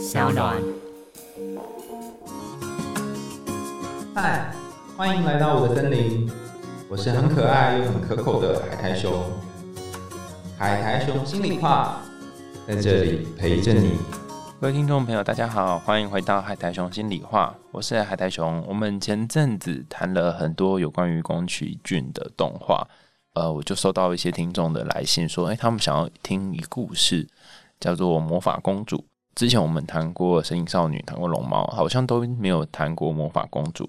小暖。嗨，欢迎来到我的森林，我是很可爱又很可口的海苔熊。海苔熊心里话，在这里陪着你。各位听众朋友，大家好，欢迎回到海苔熊心里话，我是海苔熊。我们前阵子谈了很多有关于宫崎骏的动画，呃，我就收到一些听众的来信，说，哎，他们想要听一故事，叫做《魔法公主》。之前我们谈过《神隐少女》，谈过《龙猫》，好像都没有谈过《魔法公主》。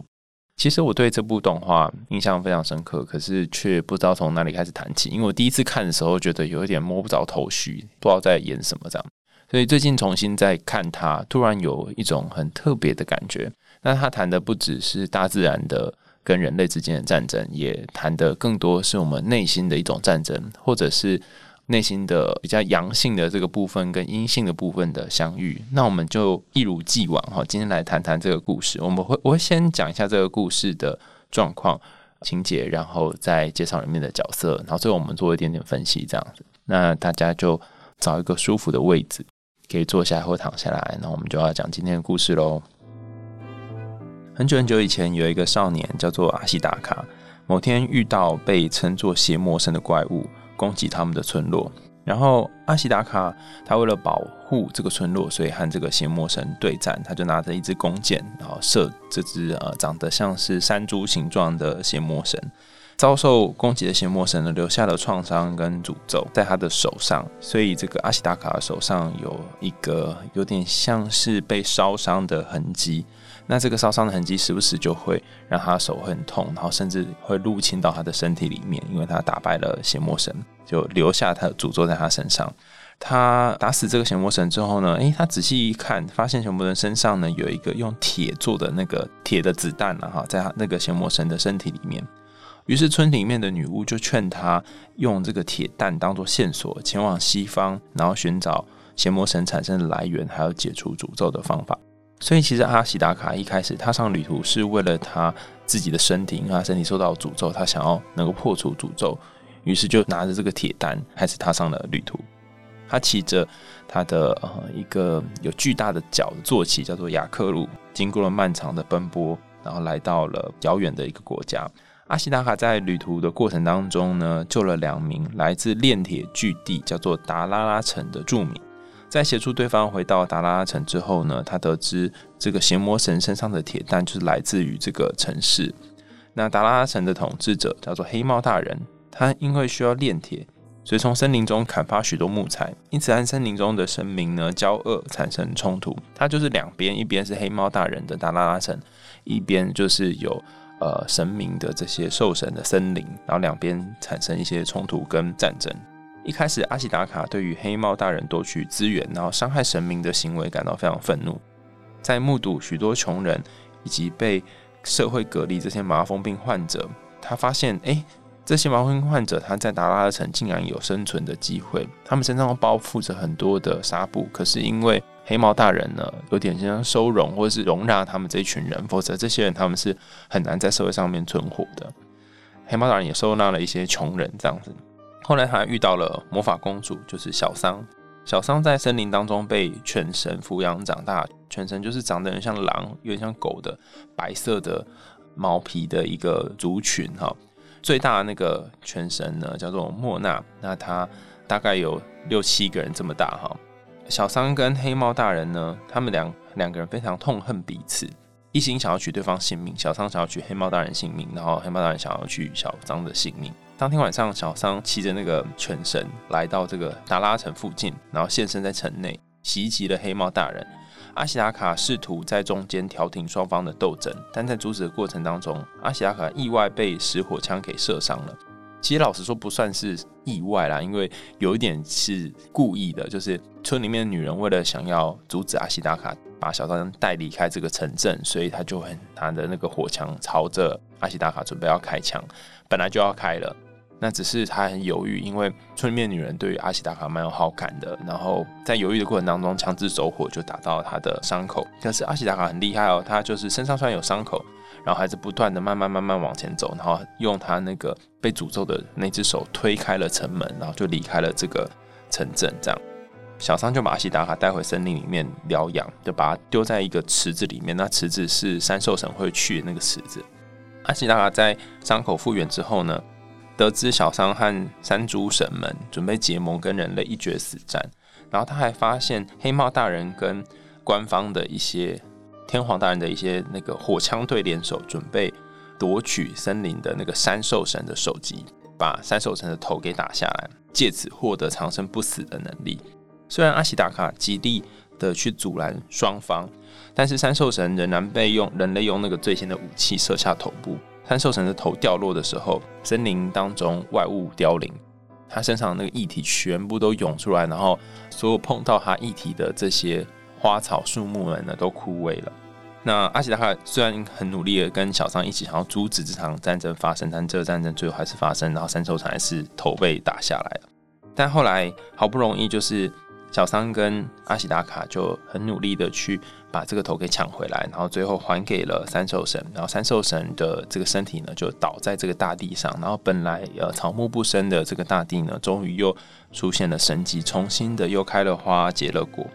其实我对这部动画印象非常深刻，可是却不知道从哪里开始谈起。因为我第一次看的时候，觉得有一点摸不着头绪，不知道在演什么这样。所以最近重新再看它，突然有一种很特别的感觉。那他谈的不只是大自然的跟人类之间的战争，也谈的更多是我们内心的一种战争，或者是。内心的比较阳性的这个部分跟阴性的部分的相遇，那我们就一如既往哈，今天来谈谈这个故事。我们会我会先讲一下这个故事的状况、情节，然后再介绍里面的角色，然后最后我们做一点点分析，这样子。那大家就找一个舒服的位置，可以坐下或躺下来。那我们就要讲今天的故事喽。很久很久以前，有一个少年叫做阿西达卡，某天遇到被称作邪魔神的怪物。攻击他们的村落，然后阿西达卡他为了保护这个村落，所以和这个邪魔神对战。他就拿着一支弓箭，然后射这只呃长得像是山猪形状的邪魔神。遭受攻击的邪魔神呢，留下了创伤跟诅咒在他的手上，所以这个阿西达卡手上有一个有点像是被烧伤的痕迹。那这个烧伤的痕迹时不时就会让他手很痛，然后甚至会入侵到他的身体里面，因为他打败了邪魔神，就留下他的诅咒在他身上。他打死这个邪魔神之后呢，诶，他仔细一看，发现邪魔神身上呢有一个用铁做的那个铁的子弹呢，哈，在他那个邪魔神的身体里面。于是村里面的女巫就劝他用这个铁弹当做线索，前往西方，然后寻找邪魔神产生的来源，还有解除诅咒的方法。所以其实阿西达卡一开始踏上旅途是为了他自己的身体，因为他身体受到诅咒，他想要能够破除诅咒，于是就拿着这个铁单开始踏上了旅途。他骑着他的呃一个有巨大的脚的坐骑，叫做雅克鲁，经过了漫长的奔波，然后来到了遥远的一个国家。阿西达卡在旅途的过程当中呢，救了两名来自炼铁巨地叫做达拉拉城的住民。在协助对方回到达拉拉城之后呢，他得知这个邪魔神身上的铁蛋就是来自于这个城市。那达拉拉城的统治者叫做黑猫大人，他因为需要炼铁，所以从森林中砍伐许多木材，因此和森林中的神明呢交恶，产生冲突。他就是两边，一边是黑猫大人的达拉拉城，一边就是有呃神明的这些兽神的森林，然后两边产生一些冲突跟战争。一开始，阿西达卡对于黑猫大人夺取资源，然后伤害神明的行为感到非常愤怒。在目睹许多穷人以及被社会隔离这些麻风病患者，他发现，哎，这些麻风病患者他在达拉城竟然有生存的机会。他们身上包覆着很多的纱布，可是因为黑猫大人呢，有点像收容或者是容纳他们这一群人，否则这些人他们是很难在社会上面存活的。黑猫大人也收纳了一些穷人，这样子。后来他遇到了魔法公主，就是小桑。小桑在森林当中被犬神抚养长大，犬神就是长得很像狼，有点像狗的白色的毛皮的一个族群哈。最大的那个犬神呢，叫做莫娜，那他大概有六七个人这么大哈。小桑跟黑猫大人呢，他们两两个人非常痛恨彼此，一心想要取对方性命。小桑想要取黑猫大人性命，然后黑猫大人想要取小桑的性命。当天晚上，小桑骑着那个犬神来到这个达拉城附近，然后现身在城内，袭击了黑猫大人。阿西达卡试图在中间调停双方的斗争，但在阻止的过程当中，阿西达卡意外被石火枪给射伤了。其实老实说，不算是意外啦，因为有一点是故意的，就是村里面的女人为了想要阻止阿西达卡把小桑带离开这个城镇，所以他就很拿着那个火枪朝着阿西达卡准备要开枪，本来就要开了。那只是他很犹豫，因为村里面女人对于阿西达卡蛮有好感的。然后在犹豫的过程当中，枪支走火就打到了他的伤口。可是阿西达卡很厉害哦，他就是身上虽然有伤口，然后还是不断的慢慢慢慢往前走，然后用他那个被诅咒的那只手推开了城门，然后就离开了这个城镇。这样，小桑就把阿西达卡带回森林里面疗养，就把它丢在一个池子里面。那池子是三兽神会去的那个池子。阿西达卡在伤口复原之后呢，得知小桑和山猪神们准备结盟跟人类一决死战，然后他还发现黑帽大人跟官方的一些天皇大人的一些那个火枪队联手，准备夺取森林的那个山兽神的首级，把山兽神的头给打下来，借此获得长生不死的能力。虽然阿西达卡极力的去阻拦双方。但是三兽神仍然被用人类用那个最新的武器射下头部。三兽神的头掉落的时候，森林当中外物凋零，他身上那个液体全部都涌出来，然后所有碰到他液体的这些花草树木们呢都枯萎了。那阿奇达卡虽然很努力的跟小桑一起想要阻止这场战争发生，但这个战争最后还是发生，然后三兽神还是头被打下来了。但后来好不容易就是小桑跟阿喜达卡就很努力的去。把这个头给抢回来，然后最后还给了三兽神，然后三兽神的这个身体呢就倒在这个大地上，然后本来呃草木不生的这个大地呢，终于又出现了生机，重新的又开了花结了果。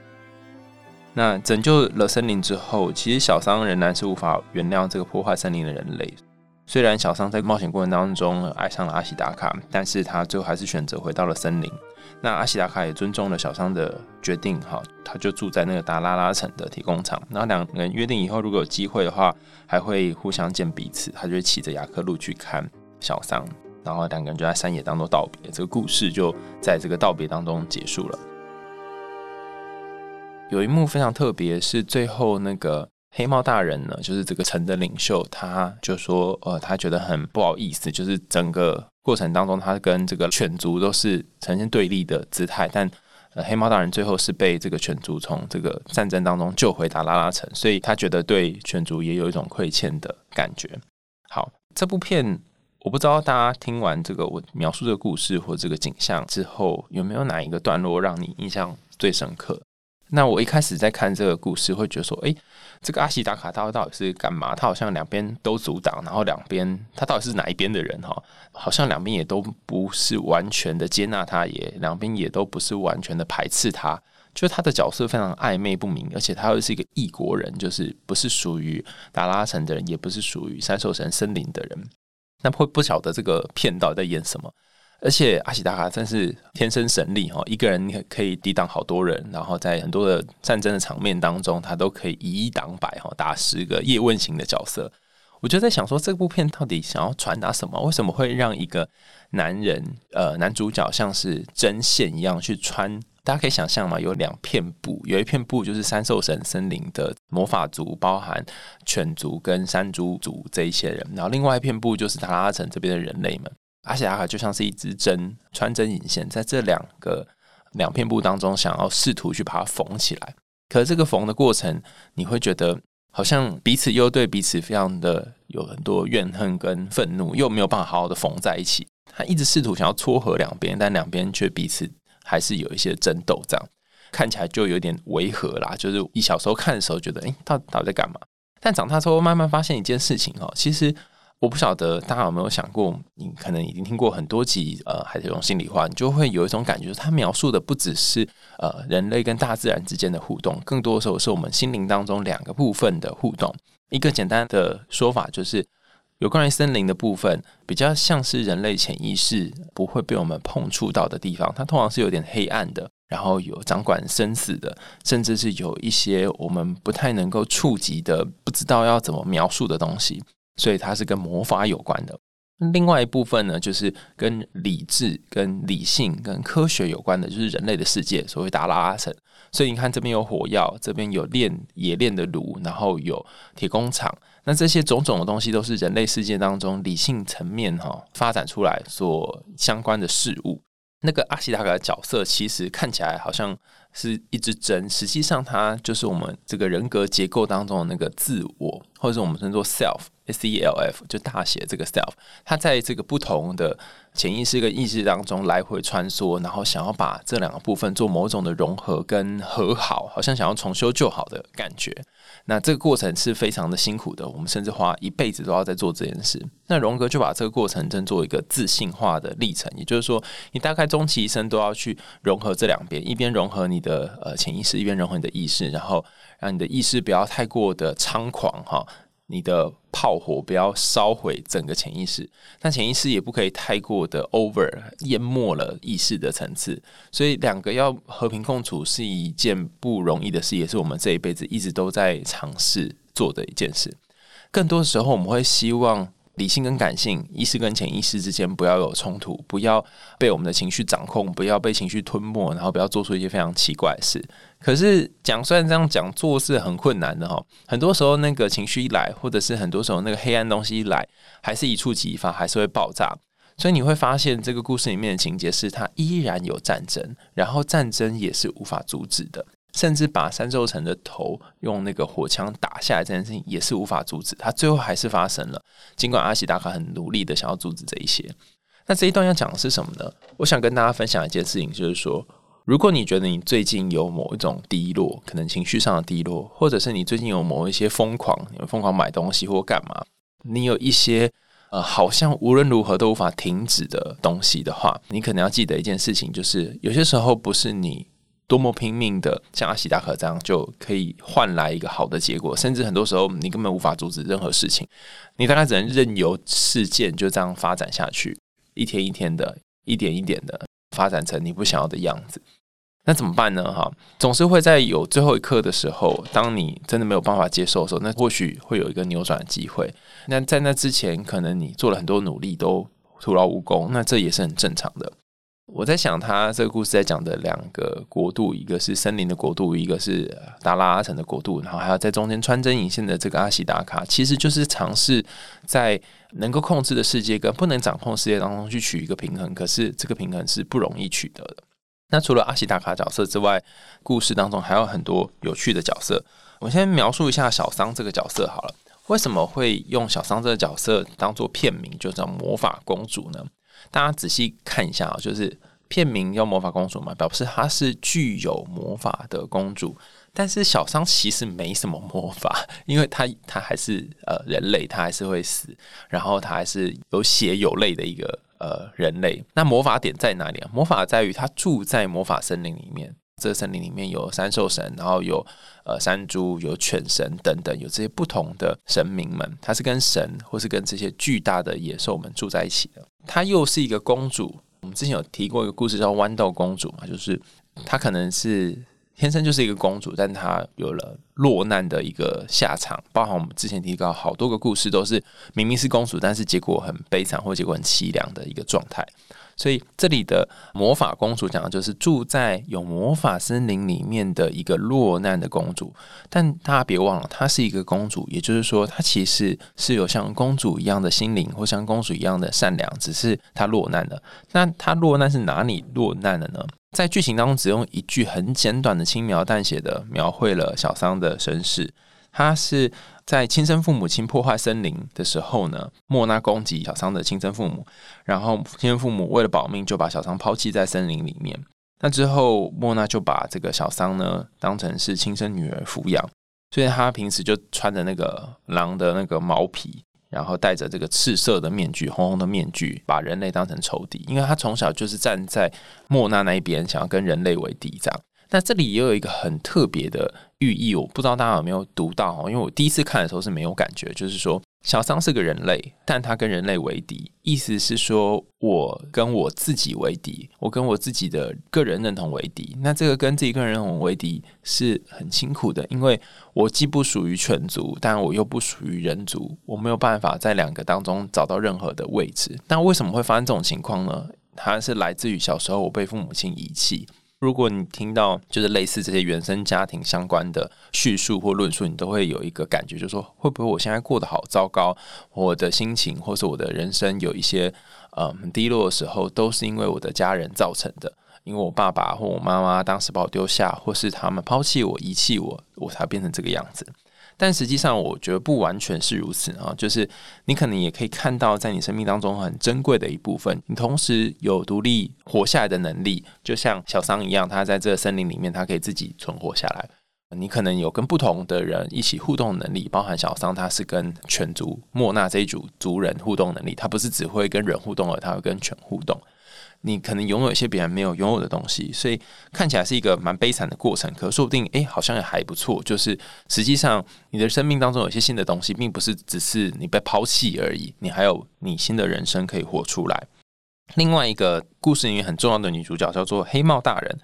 那拯救了森林之后，其实小桑仍然是无法原谅这个破坏森林的人类。虽然小桑在冒险过程当中爱上了阿西达卡，但是他最后还是选择回到了森林。那阿西达卡也尊重了小桑的决定，哈，他就住在那个达拉拉城的铁工厂。然后两人约定以后，如果有机会的话，还会互相见彼此。他就骑着雅克路去看小桑，然后两个人就在山野当中道别。这个故事就在这个道别当中结束了。有一幕非常特别，是最后那个黑猫大人呢，就是这个城的领袖，他就说，呃，他觉得很不好意思，就是整个。过程当中，他跟这个犬族都是呈现对立的姿态，但呃，黑猫大人最后是被这个犬族从这个战争当中救回达拉拉城，所以他觉得对犬族也有一种亏欠的感觉。好，这部片我不知道大家听完这个我描述这个故事或这个景象之后，有没有哪一个段落让你印象最深刻？那我一开始在看这个故事，会觉得说，哎，这个阿西达卡他到底是干嘛？他好像两边都阻挡，然后两边他到底是哪一边的人？哈，好像两边也都不是完全的接纳他，也两边也都不是完全的排斥他。就他的角色非常暧昧不明，而且他又是一个异国人，就是不是属于达拉城的人，也不是属于三兽神森林的人。那会不晓得这个片到底在演什么？而且阿喜达卡真是天生神力哈，一个人可以抵挡好多人，然后在很多的战争的场面当中，他都可以以一挡百哈，打十个叶问型的角色。我就在想说，这部片到底想要传达什么？为什么会让一个男人呃男主角像是针线一样去穿？大家可以想象嘛，有两片布，有一片布就是三兽神森林的魔法族，包含犬族跟山猪族这一些人，然后另外一片布就是塔拉城这边的人类们。阿西达卡就像是一支针，穿针引线，在这两个两片布当中，想要试图去把它缝起来。可是这个缝的过程，你会觉得好像彼此又对彼此非常的有很多怨恨跟愤怒，又没有办法好好的缝在一起。他一直试图想要撮合两边，但两边却彼此还是有一些争斗，这样看起来就有点违和啦。就是一小时候看的时候觉得，哎，到到底在干嘛？但长大之后慢慢发现一件事情哦，其实。我不晓得大家有没有想过，你可能已经听过很多集呃《海贼王》心里话，你就会有一种感觉，它描述的不只是呃人类跟大自然之间的互动，更多的时候是我们心灵当中两个部分的互动。一个简单的说法就是，有关于森林的部分，比较像是人类潜意识不会被我们碰触到的地方，它通常是有点黑暗的，然后有掌管生死的，甚至是有一些我们不太能够触及的，不知道要怎么描述的东西。所以它是跟魔法有关的。另外一部分呢，就是跟理智、跟理性、跟科学有关的，就是人类的世界，所谓达拉阿城。所以你看，这边有火药，这边有炼冶炼的炉，然后有铁工厂。那这些种种的东西，都是人类世界当中理性层面哈发展出来所相关的事物。那个阿西达卡的角色，其实看起来好像是一只针，实际上它就是我们这个人格结构当中的那个自我。或者我们称作 self self 就大写这个 self，它在这个不同的潜意识跟意识当中来回穿梭，然后想要把这两个部分做某种的融合跟和好，好像想要重修旧好的感觉。那这个过程是非常的辛苦的，我们甚至花一辈子都要在做这件事。那荣格就把这个过程称作一个自信化的历程，也就是说，你大概终其一生都要去融合这两边，一边融合你的呃潜意识，一边融合你的意识，然后让你的意识不要太过的猖狂哈。你的炮火不要烧毁整个潜意识，但潜意识也不可以太过的 over 淹没了意识的层次，所以两个要和平共处是一件不容易的事，也是我们这一辈子一直都在尝试做的一件事。更多的时候，我们会希望。理性跟感性、意识跟潜意识之间不要有冲突，不要被我们的情绪掌控，不要被情绪吞没，然后不要做出一些非常奇怪的事。可是讲虽然这样讲，做是很困难的哈。很多时候那个情绪一来，或者是很多时候那个黑暗东西一来，还是一触即发，还是会爆炸。所以你会发现，这个故事里面的情节是它依然有战争，然后战争也是无法阻止的。甚至把三周城的头用那个火枪打下来这件事情也是无法阻止，他最后还是发生了。尽管阿喜达卡很努力的想要阻止这一些，那这一段要讲的是什么呢？我想跟大家分享一件事情，就是说，如果你觉得你最近有某一种低落，可能情绪上的低落，或者是你最近有某一些疯狂，疯狂买东西或干嘛，你有一些呃好像无论如何都无法停止的东西的话，你可能要记得一件事情，就是有些时候不是你。多么拼命的像阿西达克这样就可以换来一个好的结果，甚至很多时候你根本无法阻止任何事情，你大概只能任由事件就这样发展下去，一天一天的，一点一点的发展成你不想要的样子。那怎么办呢？哈，总是会在有最后一刻的时候，当你真的没有办法接受的时候，那或许会有一个扭转的机会。那在那之前，可能你做了很多努力都徒劳无功，那这也是很正常的。我在想，他这个故事在讲的两个国度，一个是森林的国度，一个是达拉阿城的国度，然后还有在中间穿针引线的这个阿西达卡，其实就是尝试在能够控制的世界跟不能掌控世界当中去取一个平衡。可是这个平衡是不容易取得的。那除了阿西达卡角色之外，故事当中还有很多有趣的角色。我们先描述一下小桑这个角色好了。为什么会用小桑这个角色当做片名，就叫魔法公主呢？大家仔细看一下啊，就是片名叫魔法公主嘛，表示她是具有魔法的公主。但是小商其实没什么魔法，因为她她还是呃人类，她还是会死，然后她还是有血有泪的一个呃人类。那魔法点在哪里啊？魔法在于她住在魔法森林里面。这森林里面有三兽神，然后有呃山猪、有犬神等等，有这些不同的神明们。它是跟神或是跟这些巨大的野兽们住在一起的。她又是一个公主。我们之前有提过一个故事叫豌豆公主嘛，就是她可能是天生就是一个公主，但她有了落难的一个下场。包含我们之前提到好多个故事，都是明明是公主，但是结果很悲惨或结果很凄凉的一个状态。所以这里的魔法公主讲的就是住在有魔法森林里面的一个落难的公主，但大家别忘了，她是一个公主，也就是说，她其实是有像公主一样的心灵，或像公主一样的善良，只是她落难了。那她落难是哪里落难了呢？在剧情当中，只用一句很简短的轻描淡写的描绘了小桑的身世，他是。在亲生父母亲破坏森林的时候呢，莫娜攻击小桑的亲生父母，然后亲生父母为了保命就把小桑抛弃在森林里面。那之后，莫娜就把这个小桑呢当成是亲生女儿抚养，所以她平时就穿着那个狼的那个毛皮，然后戴着这个赤色的面具，红红的面具，把人类当成仇敌，因为他从小就是站在莫娜那一边，想要跟人类为敌这样。那这里也有一个很特别的寓意，我不知道大家有没有读到哦，因为我第一次看的时候是没有感觉，就是说小桑是个人类，但他跟人类为敌，意思是说我跟我自己为敌，我跟我自己的个人认同为敌。那这个跟自己个人认同为敌是很辛苦的，因为我既不属于犬族，但我又不属于人族，我没有办法在两个当中找到任何的位置。那为什么会发生这种情况呢？它是来自于小时候我被父母亲遗弃。如果你听到就是类似这些原生家庭相关的叙述或论述，你都会有一个感觉，就是说会不会我现在过得好糟糕，我的心情或是我的人生有一些嗯低落的时候，都是因为我的家人造成的，因为我爸爸或我妈妈当时把我丢下，或是他们抛弃我、遗弃我，我才变成这个样子。但实际上，我觉得不完全是如此啊。就是你可能也可以看到，在你生命当中很珍贵的一部分，你同时有独立活下来的能力，就像小桑一样，他在这个森林里面，他可以自己存活下来。你可能有跟不同的人一起互动能力，包含小桑，他是跟犬族莫纳这一组族人互动能力，他不是只会跟人互动，而他会跟犬互动。你可能拥有一些别人没有拥有的东西，所以看起来是一个蛮悲惨的过程。可说不定，哎，好像也还不错。就是实际上，你的生命当中有一些新的东西，并不是只是你被抛弃而已，你还有你新的人生可以活出来。另外一个故事里面很重要的女主角叫做黑帽大人。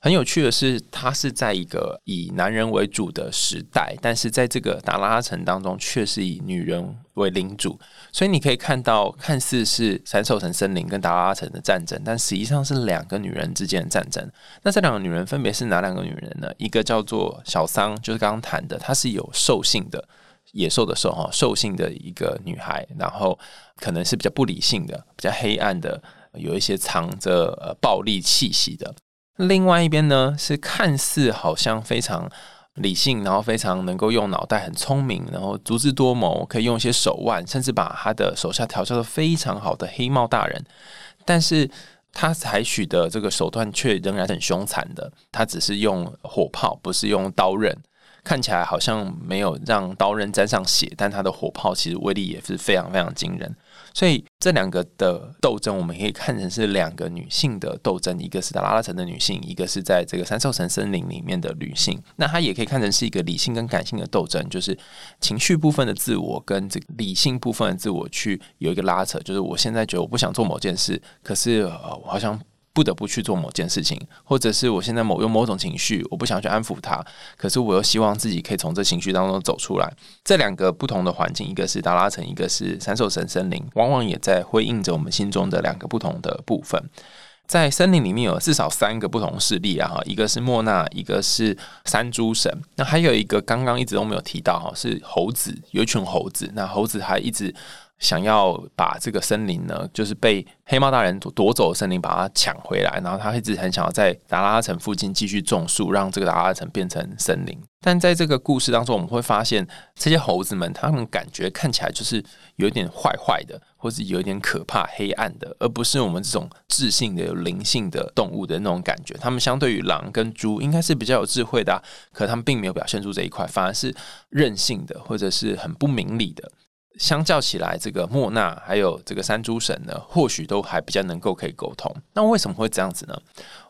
很有趣的是，他是在一个以男人为主的时代，但是在这个达拉城当中，却是以女人为领主。所以你可以看到，看似是三兽城森林跟达拉城的战争，但实际上是两个女人之间的战争。那这两个女人分别是哪两个女人呢？一个叫做小桑，就是刚刚谈的，她是有兽性的野兽的兽哈，兽性的一个女孩，然后可能是比较不理性的、比较黑暗的，有一些藏着呃暴力气息的。另外一边呢，是看似好像非常理性，然后非常能够用脑袋，很聪明，然后足智多谋，可以用一些手腕，甚至把他的手下调教的非常好的黑帽大人，但是他采取的这个手段却仍然很凶残的，他只是用火炮，不是用刀刃。看起来好像没有让刀刃沾上血，但它的火炮其实威力也是非常非常惊人。所以这两个的斗争，我们可以看成是两个女性的斗争，一个是在拉拉城的女性，一个是在这个三兽城森林里面的女性。那它也可以看成是一个理性跟感性的斗争，就是情绪部分的自我跟这个理性部分的自我去有一个拉扯。就是我现在觉得我不想做某件事，可是我好像。不得不去做某件事情，或者是我现在某用某种情绪，我不想去安抚他，可是我又希望自己可以从这情绪当中走出来。这两个不同的环境，一个是达拉城，一个是三兽神森林，往往也在辉映着我们心中的两个不同的部分。在森林里面有至少三个不同势力啊，哈，一个是莫纳，一个是山猪神，那还有一个刚刚一直都没有提到哈，是猴子，有一群猴子，那猴子还一直。想要把这个森林呢，就是被黑猫大人夺走的森林，把它抢回来。然后他一直很想要在达拉城附近继续种树，让这个达拉城变成森林。但在这个故事当中，我们会发现这些猴子们，他们感觉看起来就是有一点坏坏的，或是有一点可怕、黑暗的，而不是我们这种智性的、有灵性的动物的那种感觉。他们相对于狼跟猪，应该是比较有智慧的，可他们并没有表现出这一块，反而是任性的，或者是很不明理的。相较起来，这个莫纳还有这个山猪神呢，或许都还比较能够可以沟通。那为什么会这样子呢？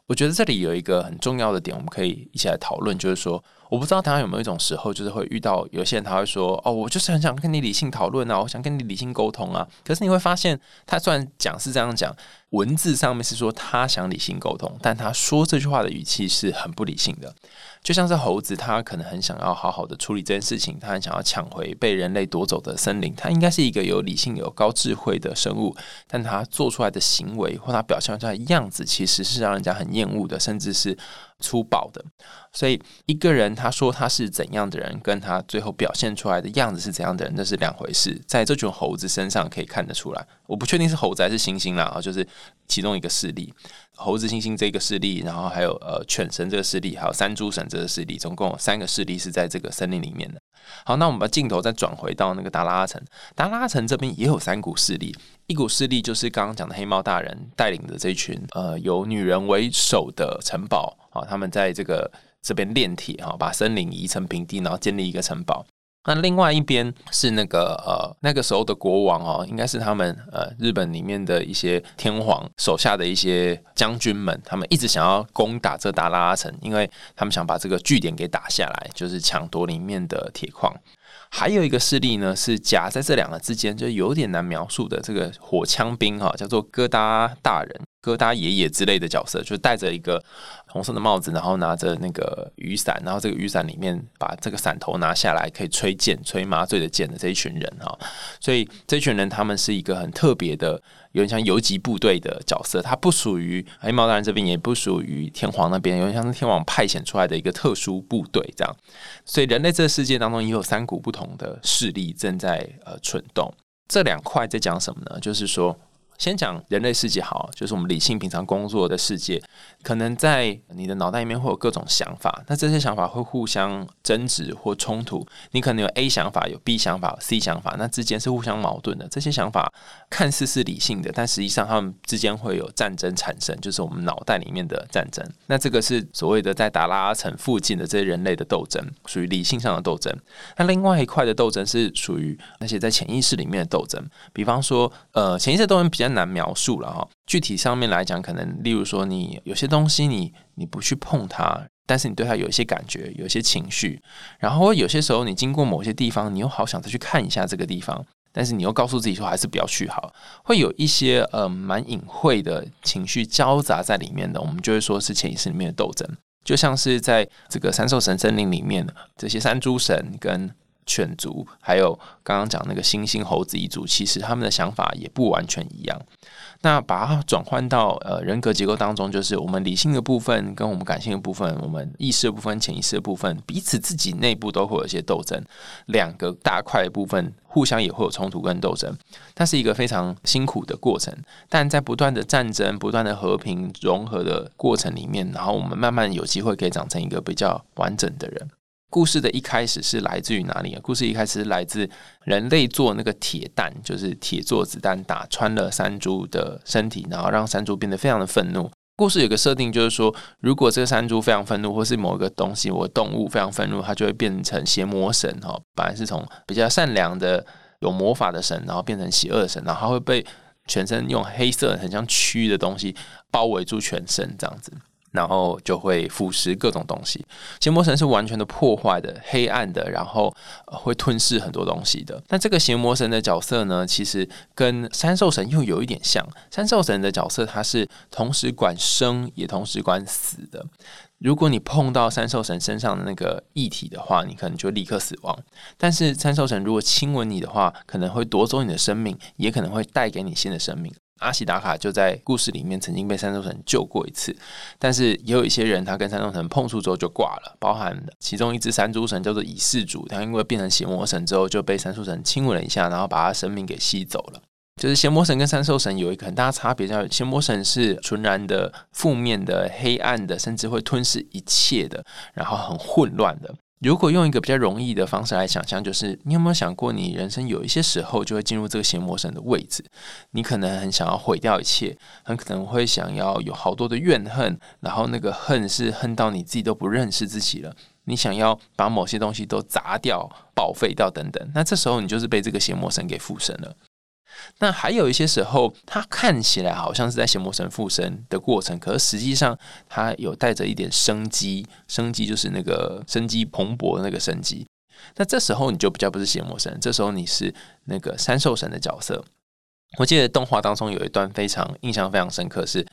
我觉得这里有一个很重要的点，我们可以一起来讨论，就是说，我不知道大家有没有一种时候，就是会遇到有些人他会说：“哦，我就是很想跟你理性讨论啊，我想跟你理性沟通啊。”可是你会发现，他虽然讲是这样讲，文字上面是说他想理性沟通，但他说这句话的语气是很不理性的。就像是猴子，他可能很想要好好的处理这件事情，他很想要抢回被人类夺走的森林。他应该是一个有理性、有高智慧的生物，但他做出来的行为或他表现出来的样子，其实是让人家很厌恶的，甚至是粗暴的。所以，一个人他说他是怎样的人，跟他最后表现出来的样子是怎样的人，那是两回事。在这群猴子身上可以看得出来，我不确定是猴子还是猩猩啦，啊，就是其中一个事例。猴子、猩猩这个势力，然后还有呃犬神这个势力，还有山猪神这个势力，总共有三个势力是在这个森林里面的。好，那我们把镜头再转回到那个达拉城，达拉城这边也有三股势力，一股势力就是刚刚讲的黑猫大人带领的这群呃由女人为首的城堡啊，他们在这个这边炼铁哈，把森林夷成平地，然后建立一个城堡。那另外一边是那个呃那个时候的国王哦，应该是他们呃日本里面的一些天皇手下的一些将军们，他们一直想要攻打这达拉拉城，因为他们想把这个据点给打下来，就是抢夺里面的铁矿。还有一个势力呢，是夹在这两个之间，就有点难描述的这个火枪兵哈，叫做戈达大人。戈达爷爷之类的角色，就带着一个红色的帽子，然后拿着那个雨伞，然后这个雨伞里面把这个伞头拿下来，可以吹剑、吹麻醉的剑的这一群人哈。所以这群人他们是一个很特别的，有点像游击部队的角色，他不属于黑猫大人这边，也不属于天皇那边，有点像是天皇派遣出来的一个特殊部队这样。所以人类这个世界当中也有三股不同的势力正在呃蠢动。这两块在讲什么呢？就是说。先讲人类世界好，就是我们理性平常工作的世界，可能在你的脑袋里面会有各种想法，那这些想法会互相争执或冲突。你可能有 A 想法，有 B 想法，C 想法，那之间是互相矛盾的。这些想法看似是理性的，但实际上他们之间会有战争产生，就是我们脑袋里面的战争。那这个是所谓的在达拉城附近的这些人类的斗争，属于理性上的斗争。那另外一块的斗争是属于那些在潜意识里面的斗争，比方说，呃，潜意识斗争比较难描述了哈。具体上面来讲，可能例如说，你有些东西你你不去碰它，但是你对它有一些感觉，有一些情绪，然后有些时候你经过某些地方，你又好想再去看一下这个地方，但是你又告诉自己说还是不要去好，会有一些呃蛮隐晦的情绪交杂在里面的，我们就会说是潜意识里面的斗争，就像是在这个三兽神森林里面，这些山猪神跟。犬族还有刚刚讲那个猩猩猴子一族，其实他们的想法也不完全一样。那把它转换到呃人格结构当中，就是我们理性的部分跟我们感性的部分，我们意识的部分、潜意识的部分，彼此自己内部都会有一些斗争。两个大块的部分互相也会有冲突跟斗争，它是一个非常辛苦的过程。但在不断的战争、不断的和平融合的过程里面，然后我们慢慢有机会可以长成一个比较完整的人。故事的一开始是来自于哪里啊？故事一开始是来自人类做那个铁弹，就是铁做子弹打穿了山猪的身体，然后让山猪变得非常的愤怒。故事有个设定，就是说，如果这个山猪非常愤怒，或是某一个东西或动物非常愤怒，它就会变成邪魔神哈。本来是从比较善良的有魔法的神，然后变成邪恶神，然后它会被全身用黑色很像蛆的东西包围住全身，这样子。然后就会腐蚀各种东西。邪魔神是完全的破坏的、黑暗的，然后会吞噬很多东西的。那这个邪魔神的角色呢，其实跟三兽神又有一点像。三兽神的角色，他是同时管生也同时管死的。如果你碰到三兽神身上的那个异体的话，你可能就立刻死亡。但是三兽神如果亲吻你的话，可能会夺走你的生命，也可能会带给你新的生命。阿西达卡就在故事里面曾经被三兽神救过一次，但是也有一些人他跟三兽神碰触之后就挂了，包含其中一只山猪神叫做以世主，他因为变成邪魔神之后就被三兽神亲吻了一下，然后把他生命给吸走了。就是邪魔神跟三兽神有一个很大差别，叫邪魔神是纯然的、负面的、黑暗的，甚至会吞噬一切的，然后很混乱的。如果用一个比较容易的方式来想象，就是你有没有想过，你人生有一些时候就会进入这个邪魔神的位置？你可能很想要毁掉一切，很可能会想要有好多的怨恨，然后那个恨是恨到你自己都不认识自己了。你想要把某些东西都砸掉、报废掉等等，那这时候你就是被这个邪魔神给附身了。那还有一些时候，它看起来好像是在邪魔神附身的过程，可是实际上它有带着一点生机，生机就是那个生机蓬勃的那个生机。那这时候你就比较不是邪魔神，这时候你是那个三兽神的角色。我记得动画当中有一段非常印象非常深刻，是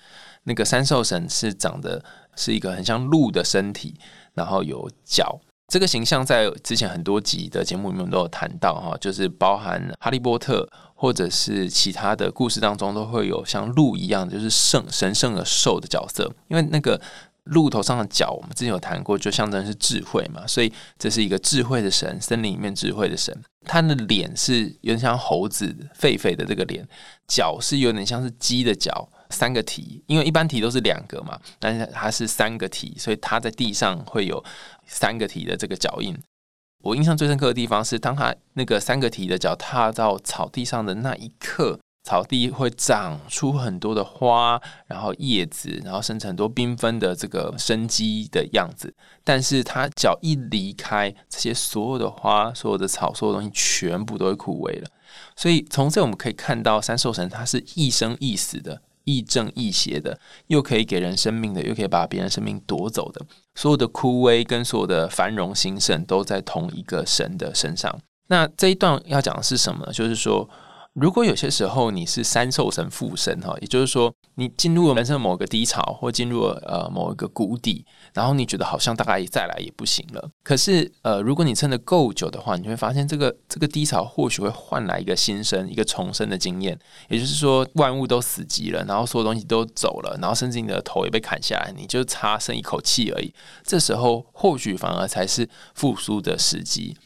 那个三兽神是长得是一个很像鹿的身体，然后有角。这个形象在之前很多集的节目里面都有谈到哈，就是包含哈利波特或者是其他的故事当中都会有像鹿一样，就是圣神圣的兽的角色。因为那个鹿头上的角，我们之前有谈过，就象征是智慧嘛，所以这是一个智慧的神，森林里面智慧的神。他的脸是有点像猴子狒狒的这个脸，脚是有点像是鸡的脚。三个蹄，因为一般蹄都是两个嘛，但是它是三个蹄，所以它在地上会有三个蹄的这个脚印。我印象最深刻的地方是，当它那个三个蹄的脚踏到草地上的那一刻，草地会长出很多的花，然后叶子，然后生成很多缤纷的这个生机的样子。但是它脚一离开，这些所有的花、所有的草、所有东西全部都会枯萎了。所以从这我们可以看到，三兽神它是一生一死的。亦正亦邪的，又可以给人生命的，又可以把别人生命夺走的，所有的枯萎跟所有的繁荣兴盛，都在同一个神的身上。那这一段要讲的是什么呢？就是说。如果有些时候你是三兽神附身哈，也就是说你进入了人生某个低潮，或进入了呃某一个谷底，然后你觉得好像大概再来也不行了。可是呃，如果你撑得够久的话，你会发现这个这个低潮或许会换来一个新生、一个重生的经验。也就是说，万物都死寂了，然后所有东西都走了，然后甚至你的头也被砍下来，你就差剩一口气而已。这时候或许反而才是复苏的时机。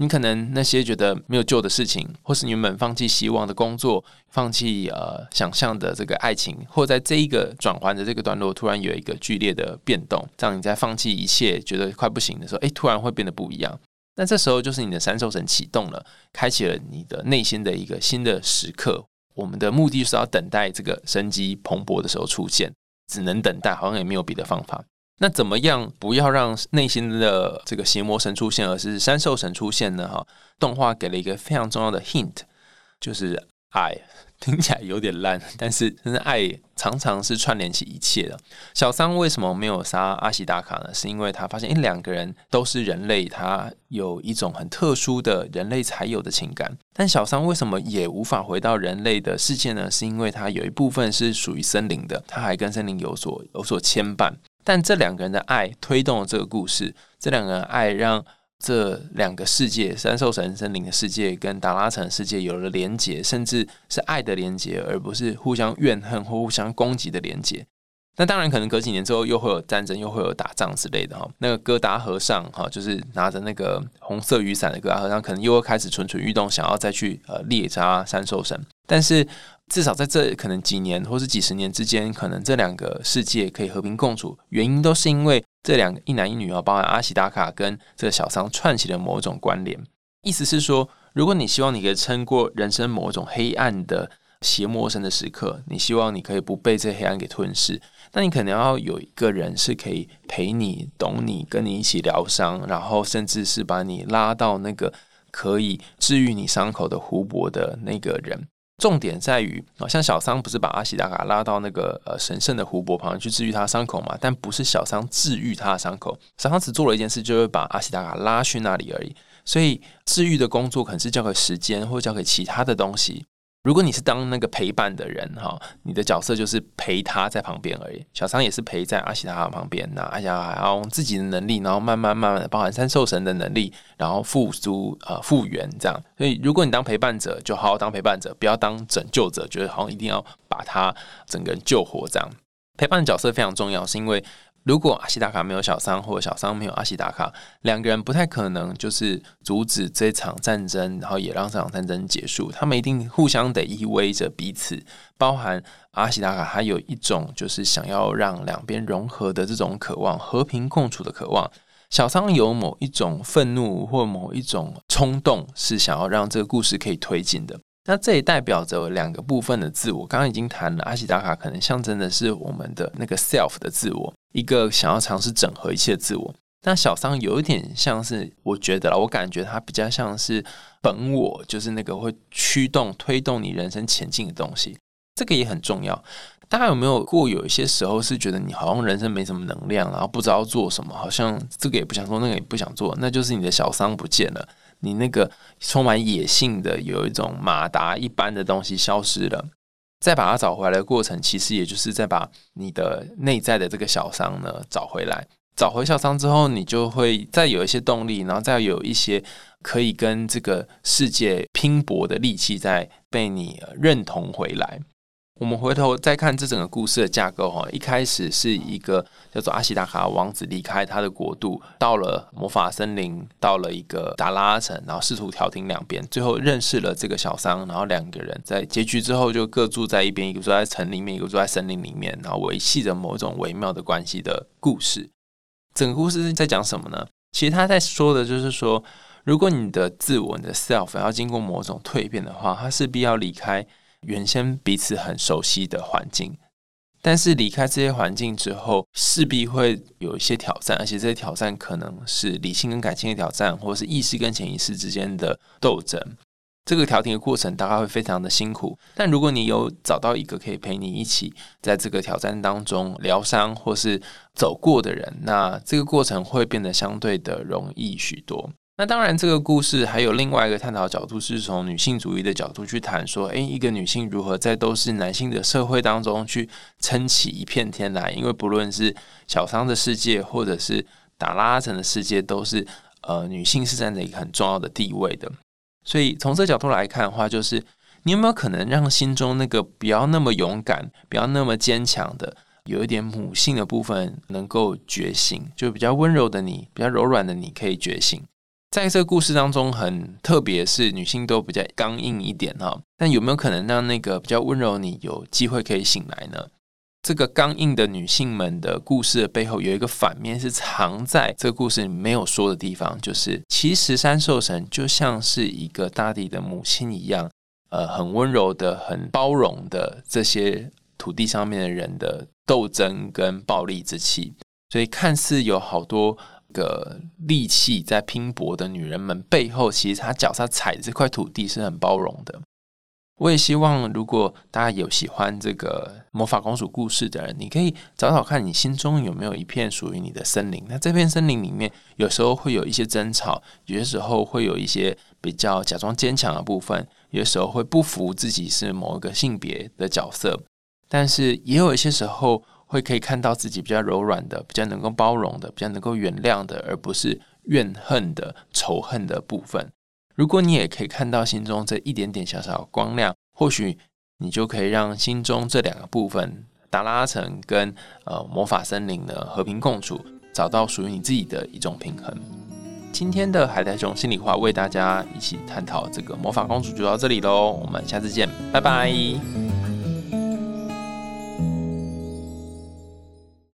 你可能那些觉得没有救的事情，或是你们放弃希望的工作，放弃呃想象的这个爱情，或在这一个转换的这个段落，突然有一个剧烈的变动，让你在放弃一切，觉得快不行的时候，诶，突然会变得不一样。那这时候就是你的三兽神启动了，开启了你的内心的一个新的时刻。我们的目的是要等待这个生机蓬勃的时候出现，只能等待，好像也没有别的方法。那怎么样不要让内心的这个邪魔神出现，而是山兽神出现呢？哈，动画给了一个非常重要的 hint，就是爱。听起来有点烂，但是真的爱常常是串联起一切的。小桑为什么没有杀阿西达卡呢？是因为他发现，哎，两个人都是人类，他有一种很特殊的人类才有的情感。但小桑为什么也无法回到人类的世界呢？是因为他有一部分是属于森林的，他还跟森林有所有所牵绊。但这两个人的爱推动了这个故事，这两个人爱让这两个世界——三兽神森林的世界跟达拉城世界有了连结，甚至是爱的连结，而不是互相怨恨或互相攻击的连结。那当然，可能隔几年之后又会有战争，又会有打仗之类的哈。那个哥达和尚哈，就是拿着那个红色雨伞的哥达和尚，可能又会开始蠢蠢欲动，想要再去呃猎杀三兽神，但是。至少在这可能几年或是几十年之间，可能这两个世界可以和平共处，原因都是因为这两个一男一女啊，包含阿喜达卡跟这个小桑串起了某种关联。意思是说，如果你希望你可以撑过人生某种黑暗的邪魔神的时刻，你希望你可以不被这黑暗给吞噬，那你可能要有一个人是可以陪你、懂你、跟你一起疗伤，然后甚至是把你拉到那个可以治愈你伤口的湖泊的那个人。重点在于啊，像小桑不是把阿西达卡拉到那个呃神圣的湖泊旁去治愈他的伤口嘛？但不是小桑治愈他的伤口，小桑只做了一件事，就是把阿西达卡拉去那里而已。所以治愈的工作可能是交给时间，或交给其他的东西。如果你是当那个陪伴的人哈，你的角色就是陪他在旁边而已。小桑也是陪在阿西达卡旁边，那阿西达卡要用自己的能力，然后慢慢慢慢的包含三兽神的能力，然后复苏呃复原这样。所以如果你当陪伴者，就好好当陪伴者，不要当拯救者，觉得好像一定要把他整个人救活这样。陪伴的角色非常重要，是因为。如果阿西达卡没有小桑，或者小桑没有阿西达卡，两个人不太可能就是阻止这场战争，然后也让这场战争结束。他们一定互相得依偎着彼此，包含阿西达卡，还有一种就是想要让两边融合的这种渴望，和平共处的渴望。小桑有某一种愤怒或某一种冲动，是想要让这个故事可以推进的。那这也代表着两个部分的自我。刚刚已经谈了，阿西达卡可能象征的是我们的那个 self 的自我。一个想要尝试整合一切的自我，那小桑有一点像是，我觉得了，我感觉他比较像是本我，就是那个会驱动、推动你人生前进的东西。这个也很重要。大家有没有过有一些时候是觉得你好像人生没什么能量，然后不知道做什么，好像这个也不想做，那个也不想做，那就是你的小桑不见了，你那个充满野性的有一种马达一般的东西消失了。再把它找回来的过程，其实也就是在把你的内在的这个小伤呢找回来。找回小伤之后，你就会再有一些动力，然后再有一些可以跟这个世界拼搏的力气，在被你认同回来。我们回头再看这整个故事的架构哈，一开始是一个叫做阿西达卡王子离开他的国度，到了魔法森林，到了一个达拉城，然后试图调停两边，最后认识了这个小桑，然后两个人在结局之后就各住在一边，一个住在城里面，一个住在森林里面，然后维系着某种微妙的关系的故事。整个故事在讲什么呢？其实他在说的就是说，如果你的自我你的 self 要经过某种蜕变的话，他势必要离开。原先彼此很熟悉的环境，但是离开这些环境之后，势必会有一些挑战，而且这些挑战可能是理性跟感性的挑战，或是意识跟潜意识之间的斗争。这个调停的过程大概会非常的辛苦，但如果你有找到一个可以陪你一起在这个挑战当中疗伤或是走过的人，那这个过程会变得相对的容易许多。那当然，这个故事还有另外一个探讨角度，是从女性主义的角度去谈，说，诶，一个女性如何在都是男性的社会当中去撑起一片天来？因为不论是小桑的世界，或者是达拉城的世界，都是呃女性是占着一个很重要的地位的。所以从这角度来看的话，就是你有没有可能让心中那个不要那么勇敢、不要那么坚强的，有一点母性的部分能够觉醒？就比较温柔的你，比较柔软的你可以觉醒。在这个故事当中，很特别是女性都比较刚硬一点哈。但有没有可能让那个比较温柔你有机会可以醒来呢？这个刚硬的女性们的故事的背后有一个反面，是藏在这个故事没有说的地方，就是其实三兽神就像是一个大地的母亲一样，呃，很温柔的、很包容的这些土地上面的人的斗争跟暴力之气，所以看似有好多。个力气在拼搏的女人们背后，其实她脚下踩这块土地是很包容的。我也希望，如果大家有喜欢这个魔法公主故事的人，你可以找找看你心中有没有一片属于你的森林。那这片森林里面，有时候会有一些争吵，有些时候会有一些比较假装坚强的部分，有些时候会不服自己是某一个性别的角色，但是也有一些时候。会可以看到自己比较柔软的、比较能够包容的、比较能够原谅的，而不是怨恨的、仇恨的部分。如果你也可以看到心中这一点点小小的光亮，或许你就可以让心中这两个部分达拉城跟呃魔法森林呢和平共处，找到属于你自己的一种平衡。今天的海苔熊心里话为大家一起探讨这个魔法公主就到这里喽，我们下次见，拜拜。